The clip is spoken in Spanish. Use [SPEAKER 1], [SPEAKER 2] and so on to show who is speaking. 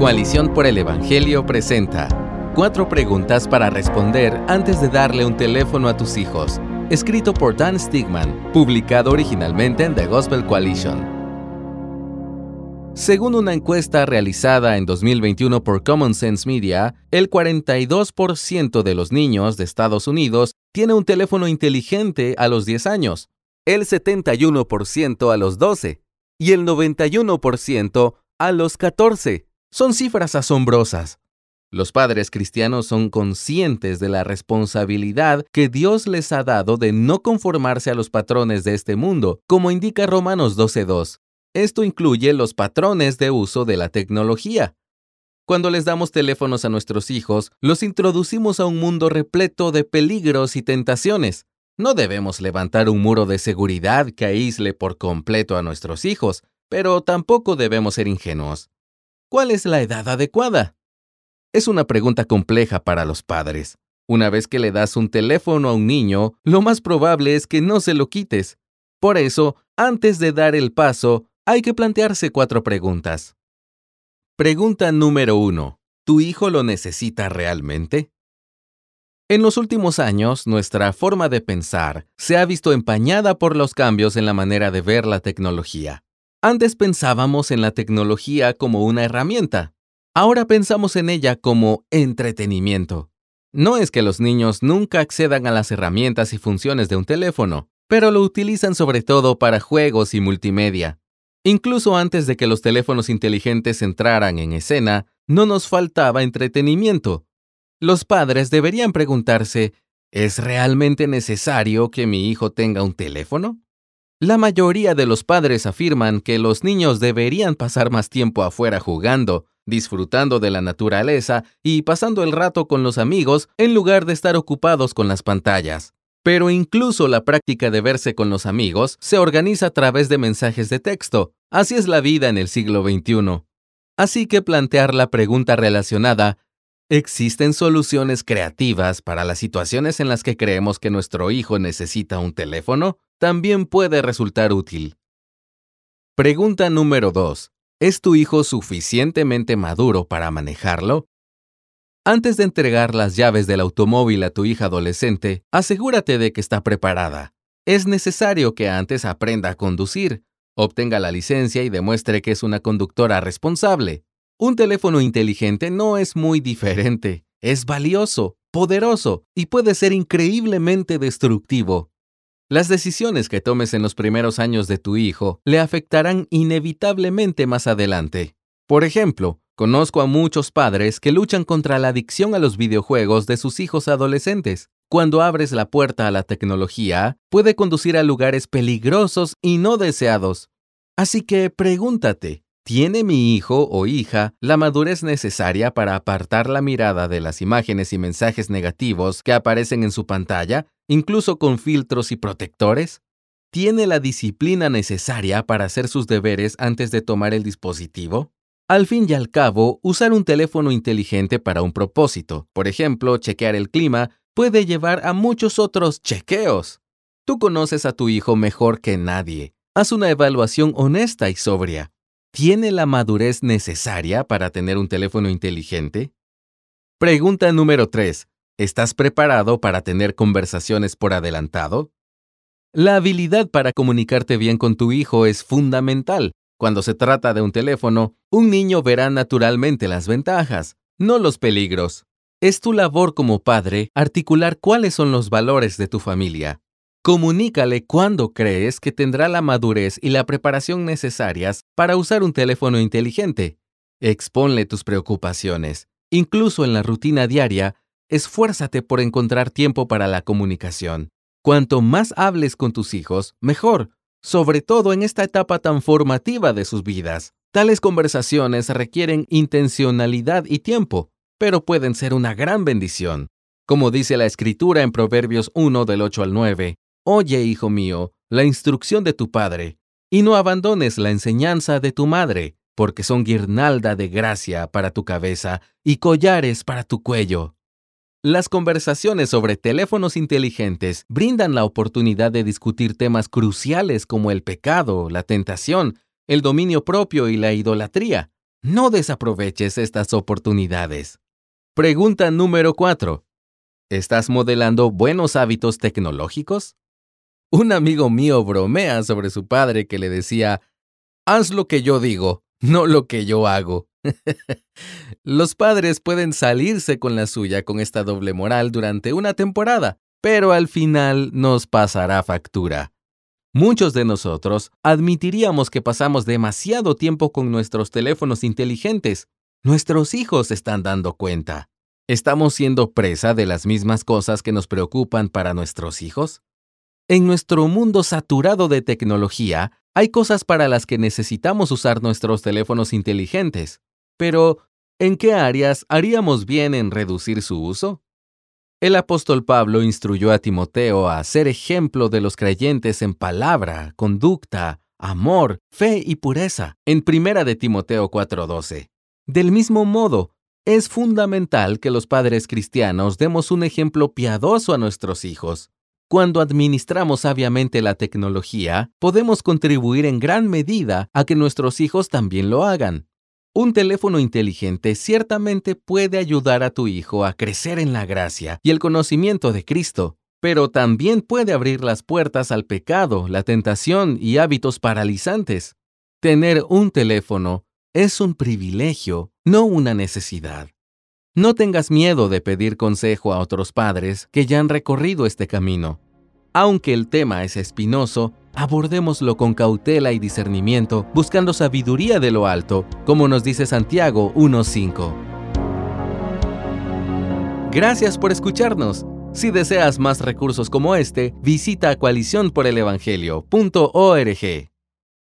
[SPEAKER 1] Coalición por el Evangelio presenta Cuatro preguntas para responder antes de darle un teléfono a tus hijos. Escrito por Dan Stigman, publicado originalmente en The Gospel Coalition. Según una encuesta realizada en 2021 por Common Sense Media, el 42% de los niños de Estados Unidos tiene un teléfono inteligente a los 10 años, el 71% a los 12 y el 91% a los 14. Son cifras asombrosas. Los padres cristianos son conscientes de la responsabilidad que Dios les ha dado de no conformarse a los patrones de este mundo, como indica Romanos 12.2. Esto incluye los patrones de uso de la tecnología. Cuando les damos teléfonos a nuestros hijos, los introducimos a un mundo repleto de peligros y tentaciones. No debemos levantar un muro de seguridad que aísle por completo a nuestros hijos, pero tampoco debemos ser ingenuos. ¿Cuál es la edad adecuada? Es una pregunta compleja para los padres. Una vez que le das un teléfono a un niño, lo más probable es que no se lo quites. Por eso, antes de dar el paso, hay que plantearse cuatro preguntas. Pregunta número uno. ¿Tu hijo lo necesita realmente? En los últimos años, nuestra forma de pensar se ha visto empañada por los cambios en la manera de ver la tecnología. Antes pensábamos en la tecnología como una herramienta. Ahora pensamos en ella como entretenimiento. No es que los niños nunca accedan a las herramientas y funciones de un teléfono, pero lo utilizan sobre todo para juegos y multimedia. Incluso antes de que los teléfonos inteligentes entraran en escena, no nos faltaba entretenimiento. Los padres deberían preguntarse, ¿es realmente necesario que mi hijo tenga un teléfono? La mayoría de los padres afirman que los niños deberían pasar más tiempo afuera jugando, disfrutando de la naturaleza y pasando el rato con los amigos en lugar de estar ocupados con las pantallas. Pero incluso la práctica de verse con los amigos se organiza a través de mensajes de texto. Así es la vida en el siglo XXI. Así que plantear la pregunta relacionada, ¿existen soluciones creativas para las situaciones en las que creemos que nuestro hijo necesita un teléfono? También puede resultar útil. Pregunta número 2. ¿Es tu hijo suficientemente maduro para manejarlo? Antes de entregar las llaves del automóvil a tu hija adolescente, asegúrate de que está preparada. Es necesario que antes aprenda a conducir, obtenga la licencia y demuestre que es una conductora responsable. Un teléfono inteligente no es muy diferente. Es valioso, poderoso y puede ser increíblemente destructivo. Las decisiones que tomes en los primeros años de tu hijo le afectarán inevitablemente más adelante. Por ejemplo, conozco a muchos padres que luchan contra la adicción a los videojuegos de sus hijos adolescentes. Cuando abres la puerta a la tecnología, puede conducir a lugares peligrosos y no deseados. Así que pregúntate, ¿tiene mi hijo o hija la madurez necesaria para apartar la mirada de las imágenes y mensajes negativos que aparecen en su pantalla incluso con filtros y protectores? ¿Tiene la disciplina necesaria para hacer sus deberes antes de tomar el dispositivo? Al fin y al cabo, usar un teléfono inteligente para un propósito, por ejemplo, chequear el clima, puede llevar a muchos otros chequeos. Tú conoces a tu hijo mejor que nadie. Haz una evaluación honesta y sobria. ¿Tiene la madurez necesaria para tener un teléfono inteligente? Pregunta número 3. ¿Estás preparado para tener conversaciones por adelantado? La habilidad para comunicarte bien con tu hijo es fundamental. Cuando se trata de un teléfono, un niño verá naturalmente las ventajas, no los peligros. Es tu labor como padre articular cuáles son los valores de tu familia. Comunícale cuándo crees que tendrá la madurez y la preparación necesarias para usar un teléfono inteligente. Exponle tus preocupaciones. Incluso en la rutina diaria, esfuérzate por encontrar tiempo para la comunicación. Cuanto más hables con tus hijos, mejor, sobre todo en esta etapa tan formativa de sus vidas. Tales conversaciones requieren intencionalidad y tiempo, pero pueden ser una gran bendición. Como dice la escritura en Proverbios 1 del 8 al 9, Oye, hijo mío, la instrucción de tu padre, y no abandones la enseñanza de tu madre, porque son guirnalda de gracia para tu cabeza y collares para tu cuello. Las conversaciones sobre teléfonos inteligentes brindan la oportunidad de discutir temas cruciales como el pecado, la tentación, el dominio propio y la idolatría. No desaproveches estas oportunidades. Pregunta número 4. ¿Estás modelando buenos hábitos tecnológicos? Un amigo mío bromea sobre su padre que le decía, haz lo que yo digo, no lo que yo hago. Los padres pueden salirse con la suya con esta doble moral durante una temporada, pero al final nos pasará factura. Muchos de nosotros admitiríamos que pasamos demasiado tiempo con nuestros teléfonos inteligentes. Nuestros hijos están dando cuenta. ¿Estamos siendo presa de las mismas cosas que nos preocupan para nuestros hijos? En nuestro mundo saturado de tecnología, hay cosas para las que necesitamos usar nuestros teléfonos inteligentes. Pero, ¿en qué áreas haríamos bien en reducir su uso? El apóstol Pablo instruyó a Timoteo a ser ejemplo de los creyentes en palabra, conducta, amor, fe y pureza, en Primera de Timoteo 4:12. Del mismo modo, es fundamental que los padres cristianos demos un ejemplo piadoso a nuestros hijos. Cuando administramos sabiamente la tecnología, podemos contribuir en gran medida a que nuestros hijos también lo hagan. Un teléfono inteligente ciertamente puede ayudar a tu hijo a crecer en la gracia y el conocimiento de Cristo, pero también puede abrir las puertas al pecado, la tentación y hábitos paralizantes. Tener un teléfono es un privilegio, no una necesidad. No tengas miedo de pedir consejo a otros padres que ya han recorrido este camino. Aunque el tema es espinoso, abordémoslo con cautela y discernimiento, buscando sabiduría de lo alto, como nos dice Santiago 1.5. Gracias por escucharnos. Si deseas más recursos como este, visita coaliciónporelevangelio.org.